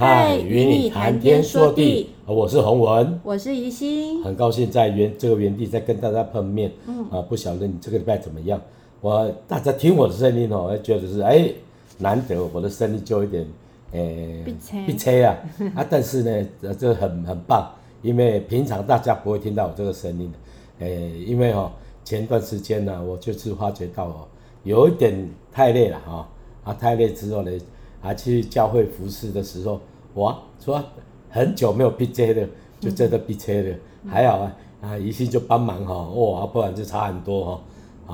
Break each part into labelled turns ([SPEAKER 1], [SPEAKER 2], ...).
[SPEAKER 1] 嗨，与你谈天说地，我是洪文，
[SPEAKER 2] 我是宜心，
[SPEAKER 1] 很高兴在原这个原地再跟大家碰面。嗯。啊，不晓得你这个礼拜怎么样？我大家听我的声音哦，觉得是哎，难得我的声音就有点诶，鼻塞啊。啊，但是呢，这很很棒，因为平常大家不会听到我这个声音。的，诶，因为哦，前段时间呢，我就是发觉到哦，有一点太累了哈，啊，太累之后呢。啊，去教会服侍的时候，哇，说很久没有闭车了，就真的闭车了，嗯、还好啊，啊，一心就帮忙哈，哇，不然就差很多哈，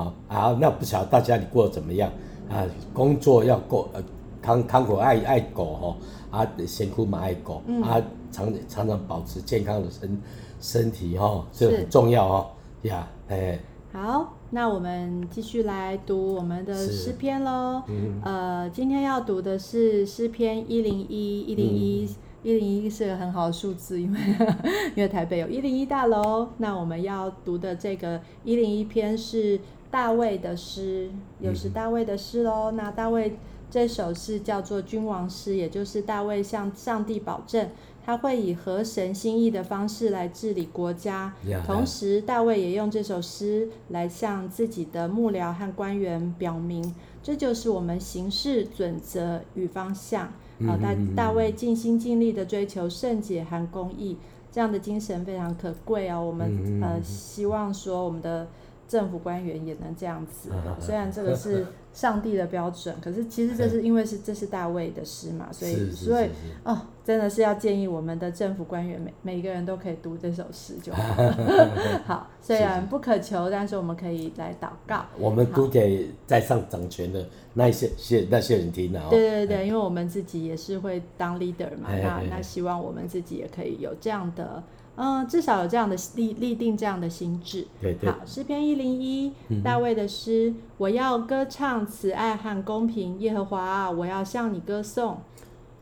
[SPEAKER 1] 啊啊，那不晓得大家你过得怎么样啊？工作要过呃，康康狗爱爱狗哈，啊，辛苦嘛爱狗，嗯、啊，常常常保持健康的身身体哈，这很重要哈，呀，哎。
[SPEAKER 2] 好，那我们继续来读我们的诗篇喽。嗯、呃，今天要读的是诗篇一零一，一零一，一零一是个很好的数字，因为 因为台北有一零一大楼。那我们要读的这个一零一篇是大卫的诗，又是大卫的诗喽。那大卫这首诗叫做君王诗，也就是大卫向上帝保证。他会以合神心意的方式来治理国家，yeah, 同时大卫也用这首诗来向自己的幕僚和官员表明，这就是我们行事准则与方向。啊，大大卫尽心尽力的追求圣洁和公义，这样的精神非常可贵哦。我们呃希望说我们的。政府官员也能这样子，虽然这个是 上帝的标准，可是其实这是因为是这是大卫的诗嘛，所以所以哦，真的是要建议我们的政府官员每每个人都可以读这首诗就好。好，虽然不可求，但是我们可以来祷告。
[SPEAKER 1] 我们读给在上掌权的那一些些那些人听啊。
[SPEAKER 2] 对对对，因为我们自己也是会当 leader 嘛，那那希望我们自己也可以有这样的。嗯，至少有这样的立立定这样的心智。
[SPEAKER 1] 对对。
[SPEAKER 2] 好，诗篇一零一，大卫的诗，我要歌唱慈爱和公平，耶和华啊，我要向你歌颂。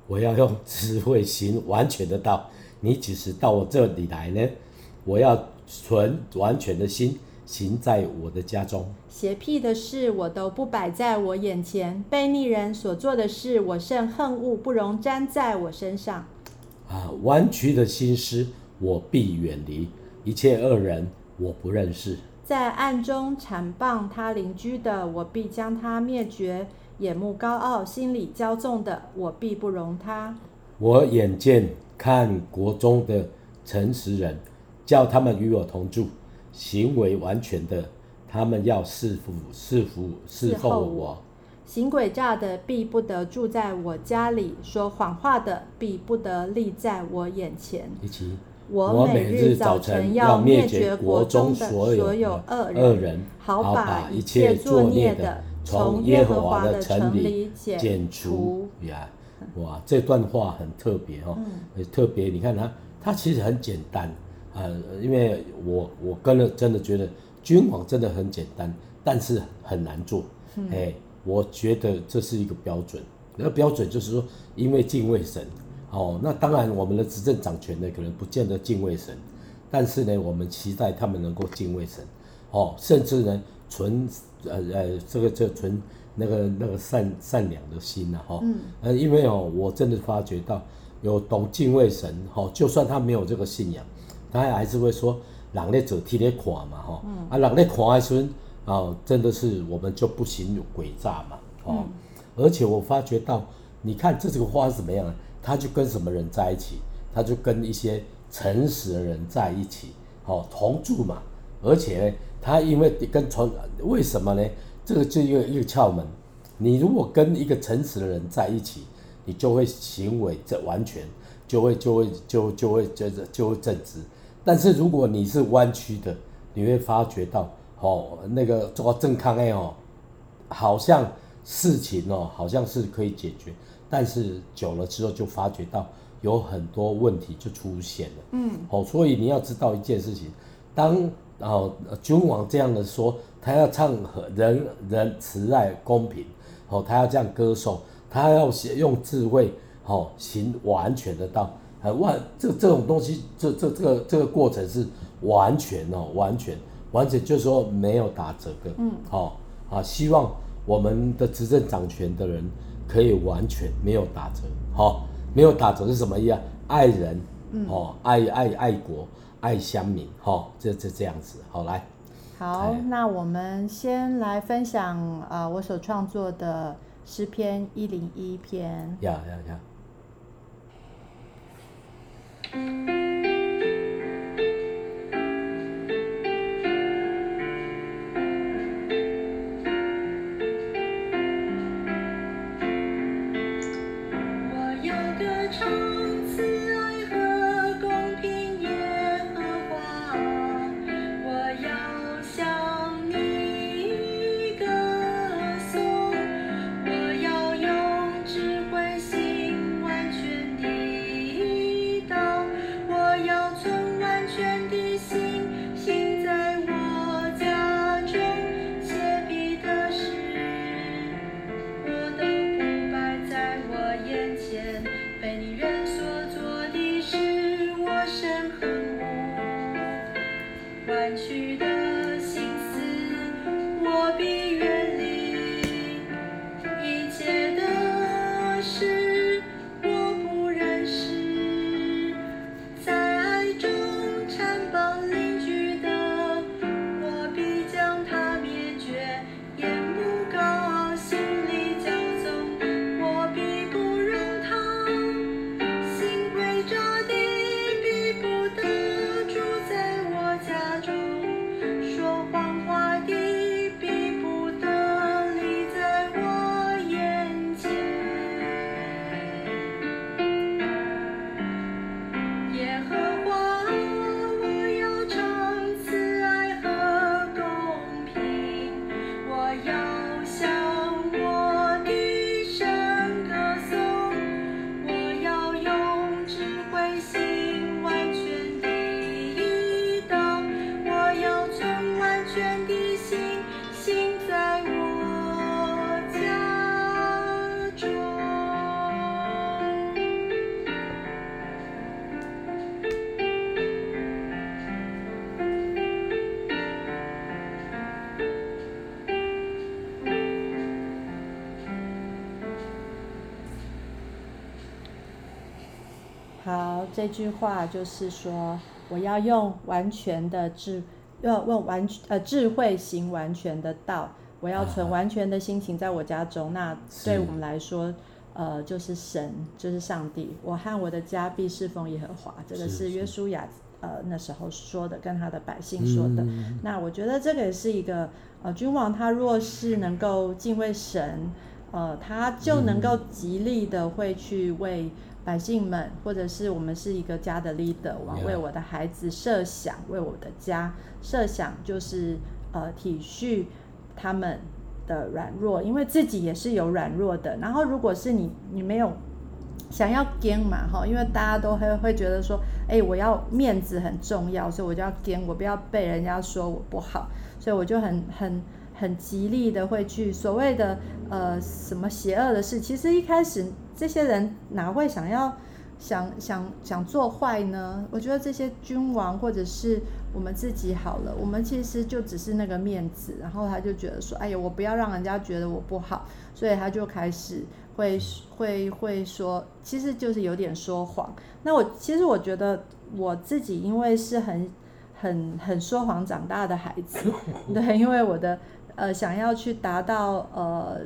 [SPEAKER 1] 我要用智慧行完全的道。你几时到我这里来呢？我要存完全的心行在我的家中。
[SPEAKER 2] 邪僻的事我都不摆在我眼前，悖逆人所做的事我甚恨恶，不容沾在我身上。
[SPEAKER 1] 啊，弯曲的心思。我必远离一切恶人，我不认识。
[SPEAKER 2] 在暗中谗谤他邻居的，我必将他灭绝；眼目高傲、心里骄纵的，我必不容他。
[SPEAKER 1] 我眼见看国中的诚实人，叫他们与我同住，行为完全的，他们要侍服、侍服、侍候我。
[SPEAKER 2] 行诡诈的必不得住在我家里，说谎话的必不得立在我眼前。
[SPEAKER 1] 一起。
[SPEAKER 2] 我每日早晨要灭绝国中的所有恶人，好把一切作孽的从耶和华的城里剪除。
[SPEAKER 1] 呀，哇，这段话很特别哦，很特别。你看它，它其实很简单呃，因为我我跟了真的觉得君王真的很简单，但是很难做。哎，我觉得这是一个标准，那个标准就是说，因为敬畏神。哦，那当然，我们的执政掌权的可能不见得敬畏神，但是呢，我们期待他们能够敬畏神，哦，甚至呢，存呃呃这个这存那个那个善善良的心呐，哈，嗯，呃，因为哦，我真的发觉到有懂敬畏神，哈，就算他没有这个信仰，他还是会说，人咧做天咧看嘛，哈，嗯，啊，人咧看的时候，啊，真的是我们就不行诡诈嘛，哦，嗯，而且我发觉到，你看这这个花是怎么样呢？他就跟什么人在一起？他就跟一些诚实的人在一起，哦，同住嘛。而且呢，他因为跟从，为什么呢？这个就一个一个窍门。你如果跟一个诚实的人在一起，你就会行为这完全，就会就会就就会就就会正直。但是如果你是弯曲的，你会发觉到，哦，那个做正康哎哦，好像事情哦，好像是可以解决。但是久了之后，就发觉到有很多问题就出现了。嗯，好，所以你要知道一件事情，当哦君王这样的说，他要唱和人人慈爱公平，哦，他要这样歌颂，他要用智慧，哦，行完全的道，很万这这种东西，这这这个这个过程是完全哦，完全完全就是说没有打折的。嗯，好啊，希望我们的执政掌权的人。可以完全没有打折，好，没有打折是什么意思？爱人，嗯、哦，爱爱爱国，爱乡民，哦，这这这样子，好来。
[SPEAKER 2] 好，那我们先来分享啊、呃，我所创作的诗篇一零一篇。
[SPEAKER 1] 呀呀呀！
[SPEAKER 2] 这句话就是说，我要用完全的智，要用完呃智慧行完全的道。我要存完全的心情在我家中。那对我们来说，呃，就是神，就是上帝。我和我的家必侍奉耶和华。这个是约书亚呃那时候说的，跟他的百姓说的。嗯、那我觉得这个也是一个呃君王，他若是能够敬畏神，呃，他就能够极力的会去为。百姓们，或者是我们是一个家的 leader，我为我的孩子设想为我的家设想，就是呃体恤他们的软弱，因为自己也是有软弱的。然后，如果是你，你没有想要 gain 嘛，哈，因为大家都会会觉得说，哎，我要面子很重要，所以我就要 gain，我不要被人家说我不好，所以我就很很很极力的会去所谓的呃什么邪恶的事，其实一开始。这些人哪会想要想想想做坏呢？我觉得这些君王或者是我们自己好了，我们其实就只是那个面子，然后他就觉得说，哎呀，我不要让人家觉得我不好，所以他就开始会会会说，其实就是有点说谎。那我其实我觉得我自己因为是很很很说谎长大的孩子，对，因为我的呃想要去达到呃。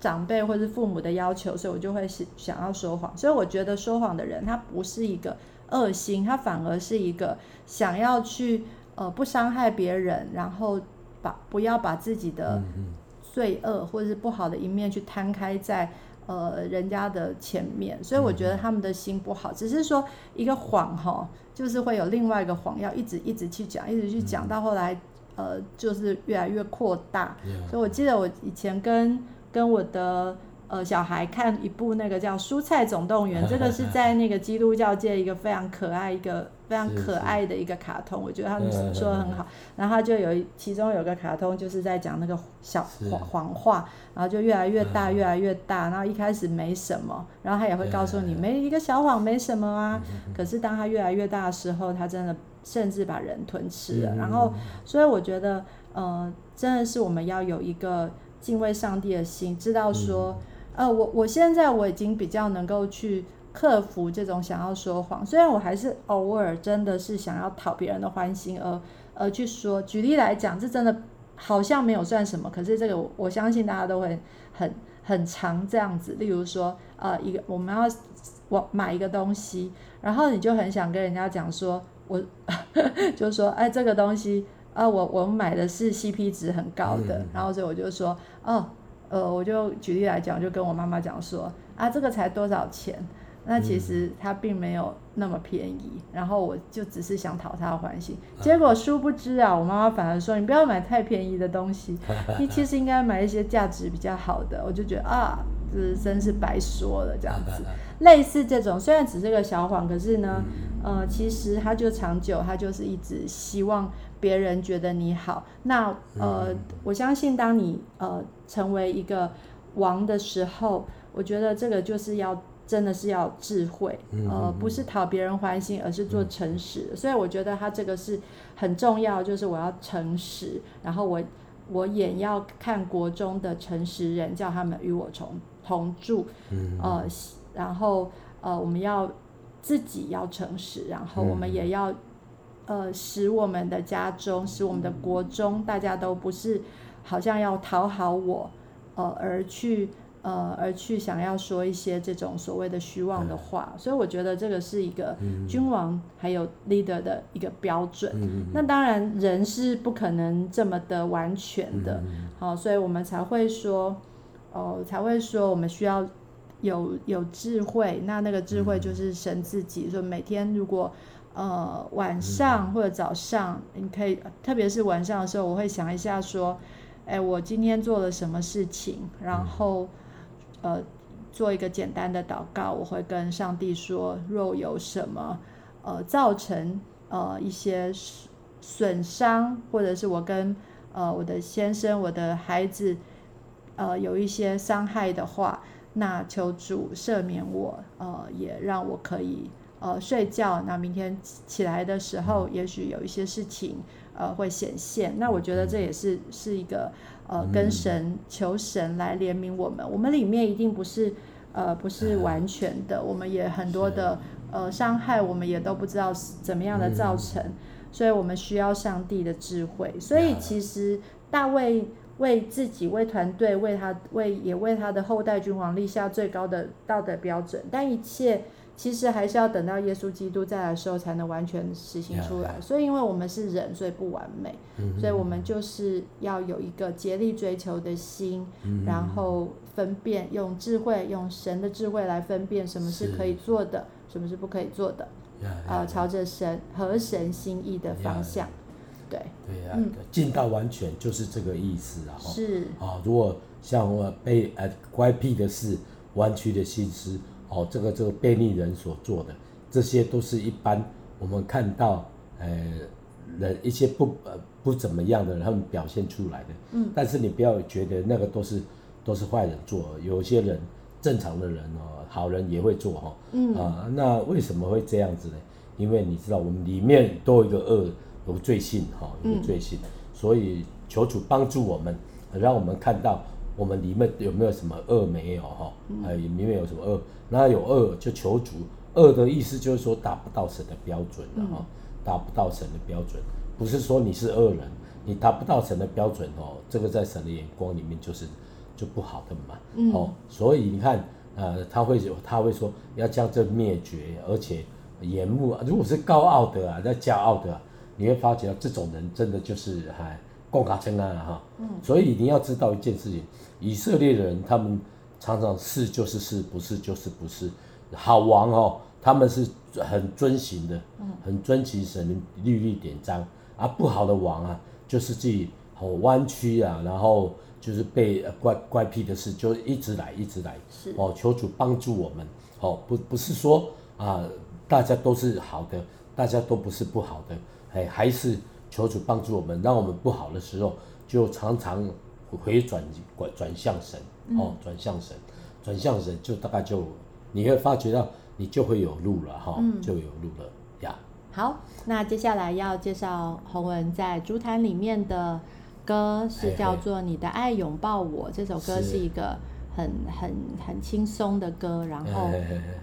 [SPEAKER 2] 长辈或是父母的要求，所以我就会想要说谎。所以我觉得说谎的人，他不是一个恶心，他反而是一个想要去呃不伤害别人，然后把不要把自己的罪恶或者是不好的一面去摊开在呃人家的前面。所以我觉得他们的心不好，只是说一个谎哈，就是会有另外一个谎要一直一直去讲，一直去讲到后来呃就是越来越扩大。所以我记得我以前跟跟我的呃小孩看一部那个叫《蔬菜总动员》，这个是在那个基督教界一个非常可爱、一个非常可爱的一个卡通，我觉得他们 说的很好。然后他就有其中有个卡通就是在讲那个小谎谎话，然后就越来越大，越来越大。然后一开始没什么，然后他也会告诉你，没一个小谎没什么啊。可是当他越来越大的时候，他真的甚至把人吞吃了。然后，所以我觉得，呃，真的是我们要有一个。敬畏上帝的心，知道说，呃，我我现在我已经比较能够去克服这种想要说谎。虽然我还是偶尔真的是想要讨别人的欢心而而去说。举例来讲，这真的好像没有算什么，可是这个我，我相信大家都会很很常这样子。例如说，呃，一个我们要我买一个东西，然后你就很想跟人家讲说，我 就是说，哎，这个东西。啊，我我买的是 CP 值很高的，嗯、然后所以我就说，哦，呃，我就举例来讲，就跟我妈妈讲说，啊，这个才多少钱？那其实它并没有那么便宜，嗯、然后我就只是想讨她的欢心，结果殊不知啊，我妈妈反而说，你不要买太便宜的东西，你其实应该买一些价值比较好的。我就觉得啊，这真是白说了这样子。类似这种，虽然只是个小谎，可是呢，呃，其实他就长久，他就是一直希望。别人觉得你好，那呃，嗯、我相信当你呃成为一个王的时候，我觉得这个就是要真的是要智慧，嗯、呃，不是讨别人欢心，而是做诚实。嗯、所以我觉得他这个是很重要，就是我要诚实，然后我我也要看国中的诚实人，叫他们与我同同住，嗯、呃，然后呃，我们要自己要诚实，然后我们也要。呃，使我们的家中，使我们的国中，大家都不是好像要讨好我，呃，而去呃，而去想要说一些这种所谓的虚妄的话。嗯、所以我觉得这个是一个君王还有 leader 的一个标准。嗯、那当然，人是不可能这么的完全的，好、所以我们才会说，哦、呃，才会说我们需要有有智慧。那那个智慧就是神自己，说、嗯、每天如果。呃，晚上或者早上，你可以，特别是晚上的时候，我会想一下说，哎，我今天做了什么事情，然后，呃，做一个简单的祷告，我会跟上帝说，若有什么，呃，造成呃一些损伤，或者是我跟呃我的先生、我的孩子，呃有一些伤害的话，那求主赦免我，呃，也让我可以。呃，睡觉，那明天起来的时候，也许有一些事情，呃，会显现。那我觉得这也是是一个，呃，跟神求神来怜悯我们。我们里面一定不是，呃，不是完全的，我们也很多的，呃，伤害，我们也都不知道是怎么样的造成，所以我们需要上帝的智慧。所以其实大卫为自己、为团队、为他、为也为他的后代君王立下最高的道德标准，但一切。其实还是要等到耶稣基督再来的时候，才能完全实行出来。所以，因为我们是人，所以不完美。所以我们就是要有一个竭力追求的心，然后分辨，用智慧，用神的智慧来分辨什么是可以做的，什么是不可以做的。呃，朝着神和神心意的方向。对。
[SPEAKER 1] 对呀，进到完全就是这个意思啊。
[SPEAKER 2] 是。
[SPEAKER 1] 啊，如果像我被呃乖僻的事，弯曲的心思。哦，这个这个悖逆人所做的，这些都是一般我们看到，呃，人一些不呃不怎么样的人他们表现出来的。嗯。但是你不要觉得那个都是都是坏人做，有些人正常的人哦，好人也会做哈。嗯。啊，那为什么会这样子呢？因为你知道我们里面都有一个恶，有罪性哈，有罪性，嗯、所以求主帮助我们，让我们看到。我们里面有没有什么恶没有哈？呃，里面有什么恶？那有恶就求主。恶的意思就是说达不到神的标准的哈，达不到神的标准，不是说你是恶人，你达不到神的标准哦。这个在神的眼光里面就是就不好的嘛。哦，所以你看，呃，他会他会说要将这灭绝，而且眼目如果是高傲的啊，那骄傲的，你会发觉这种人真的就是还。共卡称啊哈，所以你要知道一件事情，以色列人他们常常是就是是，不是就是不是。好王哦，他们是很遵行的，嗯很遵行神的律例典章。啊，不好的王啊，就是自己好弯曲啊，然后就是被怪怪癖的事就一直来一直来。是哦，求主帮助我们。哦，不不是说啊，大家都是好的，大家都不是不好的，哎，还是。求主帮助我们，让我们不好的时候就常常回转转转向神，哦，转向神，转向神，就大概就你会发觉到你就会有路了哈，嗯、就有路了呀。
[SPEAKER 2] 好，那接下来要介绍洪文在竹坛里面的歌，是叫做《你的爱拥抱我》。这首歌是一个很很很轻松的歌，然后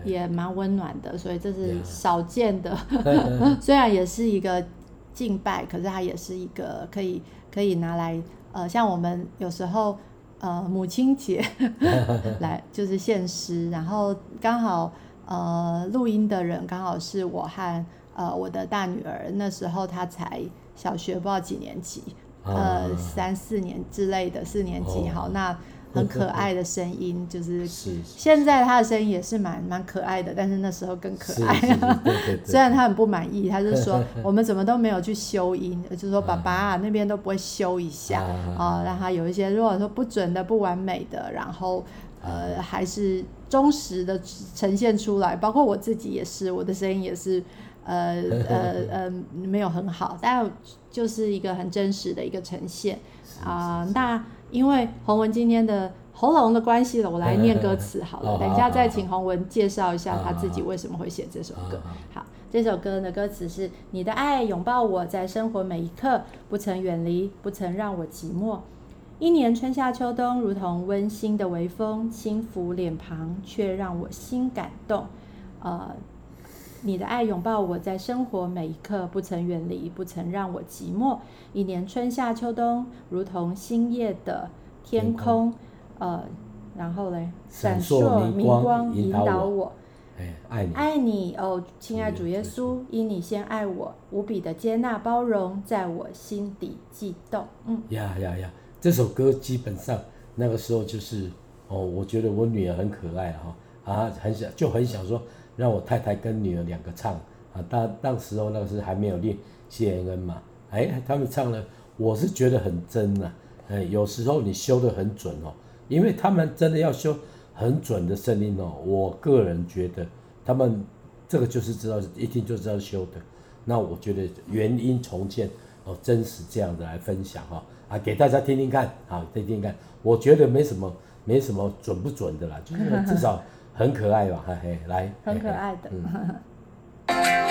[SPEAKER 2] 也蛮温暖的，所以这是少见的。虽然也是一个敬拜，可是它也是一个可以可以拿来呃，像我们有时候呃母亲节 来就是献诗，然后刚好呃录音的人刚好是我和呃我的大女儿，那时候她才小学不知道几年级，呃三四年之类的四年级，好那。很可爱的声音，就是现在他的声音也是蛮蛮可爱的，但是那时候更可爱。虽然他很不满意，他就说 我们怎么都没有去修音，就是说爸爸啊那边都不会修一下啊，让他有一些如果说不准的、不完美的，然后呃还是忠实的呈现出来。包括我自己也是，我的声音也是呃呃呃 没有很好，但就是一个很真实的一个呈现啊。那因为洪文今天的喉咙的关系了，我来念歌词好了。等一下再请洪文介绍一下他自己为什么会写这首歌。好，这首歌的歌词是：你的爱拥抱我在生活每一刻，不曾远离，不曾让我寂寞。一年春夏秋冬，如同温馨的微风轻抚脸庞，却让我心感动。呃。你的爱拥抱我在生活每一刻，不曾远离，不曾让我寂寞。一年春夏秋冬，如同星夜的天空，呃，然后嘞，闪烁明光引导我。
[SPEAKER 1] 哎，爱你，
[SPEAKER 2] 爱你哦，亲爱主耶稣，因你先爱我，无比的接纳包容，在我心底悸动。嗯，
[SPEAKER 1] 呀呀呀，这首歌基本上那个时候就是哦，我觉得我女儿很可爱哈，啊，很想就很想说。让我太太跟女儿两个唱啊，当当时候那个是还没有练 CNN 嘛，哎，他们唱了，我是觉得很真呐、啊，哎，有时候你修得很准哦，因为他们真的要修很准的声音哦，我个人觉得他们这个就是知道一听就知道修的，那我觉得原音重建哦，真实这样的来分享哈，啊，给大家听听看，啊，听听看，我觉得没什么没什么准不准的啦，就是至少。很可爱吧，嘿嘿，来，
[SPEAKER 2] 很可爱的。嗯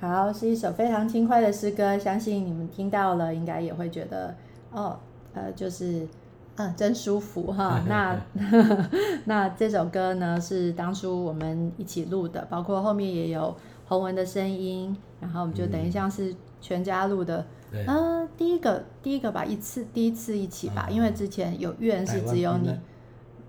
[SPEAKER 2] 好，是一首非常轻快的诗歌，相信你们听到了，应该也会觉得哦，呃，就是嗯，真舒服哈。那 那这首歌呢，是当初我们一起录的，包括后面也有洪文的声音，然后我们就等于像是全家录的。嗯、呃，第一个第一个吧，一次第一次一起吧，嗯、因为之前有怨是只有你。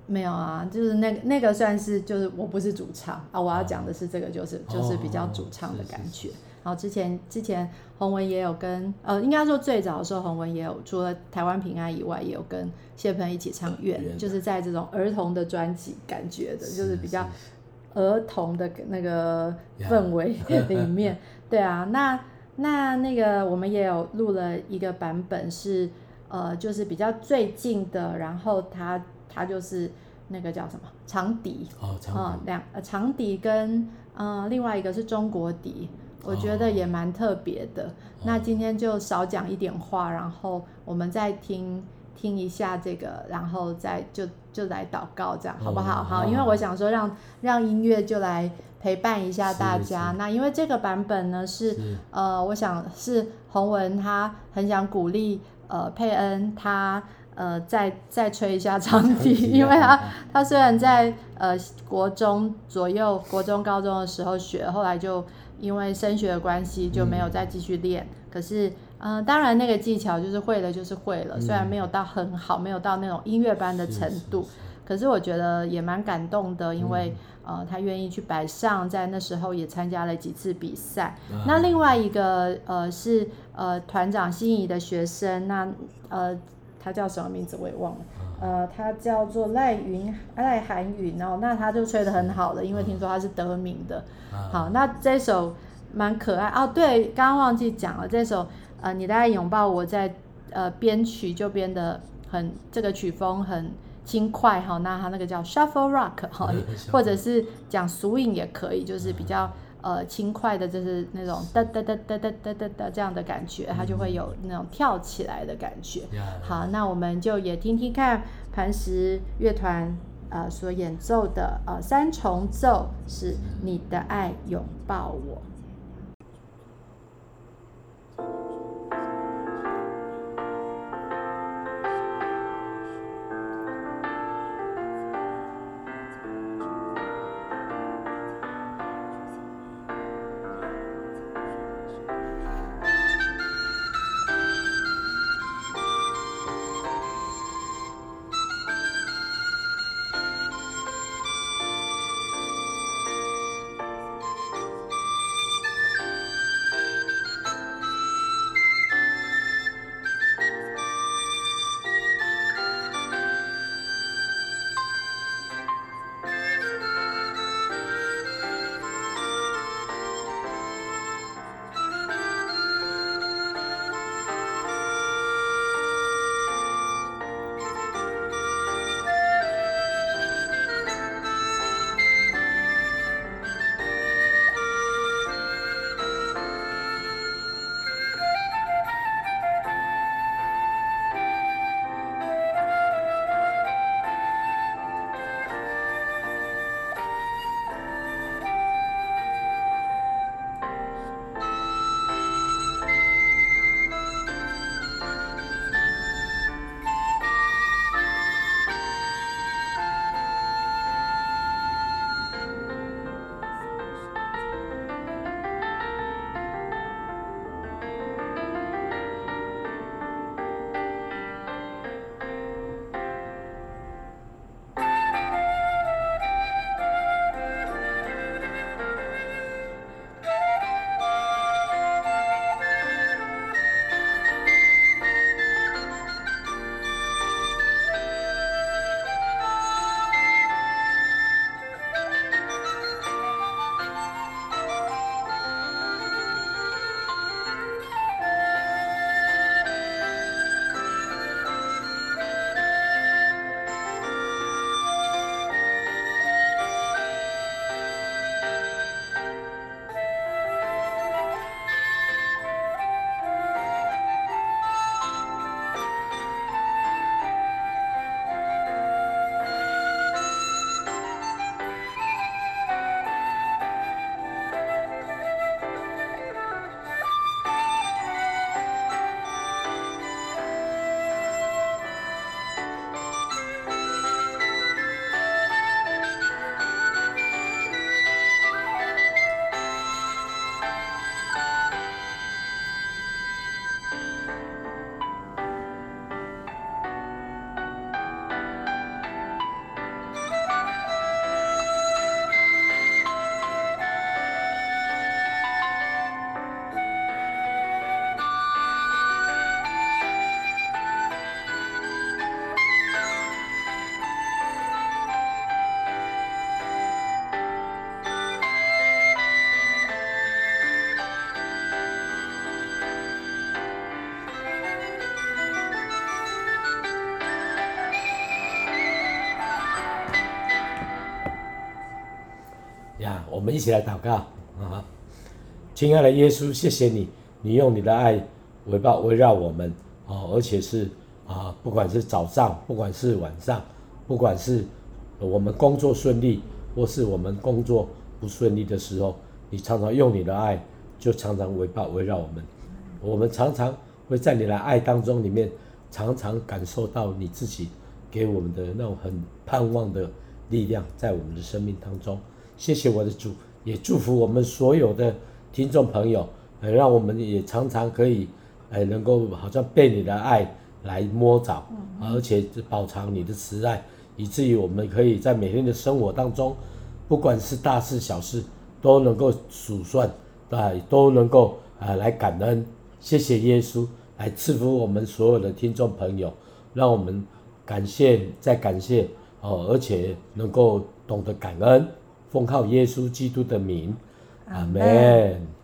[SPEAKER 2] 没有啊，就是那个那个算是就是我不是主唱啊，我要讲的是这个就是、哦、就是比较主唱的感觉。然后之前之前洪文也有跟呃，应该说最早的时候洪文也有除了台湾平安以外，也有跟谢鹏一起唱《愿》，就是在这种儿童的专辑感觉的，就是比较儿童的那个氛围 里面。对啊，那那那个我们也有录了一个版本是呃，就是比较最近的，然后他。它就是那个叫什么长笛
[SPEAKER 1] 哦，长笛，
[SPEAKER 2] 嗯、两呃长笛跟另外一个是中国笛，我觉得也蛮特别的。哦、那今天就少讲一点话，然后我们再听听一下这个，然后再就就来祷告，这样好不好？哦、好，因为我想说让让音乐就来陪伴一下大家。那因为这个版本呢是，是呃，我想是洪文他很想鼓励呃佩恩他。呃，再再吹一下 长笛，因为他他虽然在呃国中左右、国中、高中的时候学，后来就因为升学的关系就没有再继续练。嗯、可是，嗯、呃，当然那个技巧就是会了，就是会了。虽然没有到很好，没有到那种音乐班的程度，是是是，可是我觉得也蛮感动的，因为、嗯、呃，他愿意去摆上，在那时候也参加了几次比赛。啊、那另外一个呃是呃团长心仪的学生，那呃。他叫什么名字我也忘了，呃，他叫做赖云赖涵云哦，那他就吹得很好了，因为听说他是得名的。好，那这首蛮可爱哦，对，刚刚忘记讲了，这首呃，你的爱拥抱我在呃编曲就编得很，这个曲风很轻快哈，那他那个叫 shuffle rock 哈，或者是讲 swing 也可以，就是比较。呃，轻快的，就是那种哒哒哒哒哒哒哒哒这样的感觉，它就会有那种跳起来的感觉。好，那我们就也听听看磐石乐团呃所演奏的呃三重奏，是你的爱拥抱我。
[SPEAKER 1] 一起来祷告啊！亲爱的耶稣，谢谢你，你用你的爱围抱围绕我们哦，而且是啊，不管是早上，不管是晚上，不管是我们工作顺利，或是我们工作不顺利的时候，你常常用你的爱，就常常围抱围绕我们。我们常常会在你的爱当中里面，常常感受到你自己给我们的那种很盼望的力量，在我们的生命当中。谢谢我的主，也祝福我们所有的听众朋友，呃，让我们也常常可以，呃，能够好像被你的爱来摸着，而且饱尝你的慈爱，以至于我们可以在每天的生活当中，不管是大事小事，都能够数算，啊，都能够啊来感恩。谢谢耶稣来赐福我们所有的听众朋友，让我们感谢再感谢哦，而且能够懂得感恩。奉靠耶稣基督的名，阿门。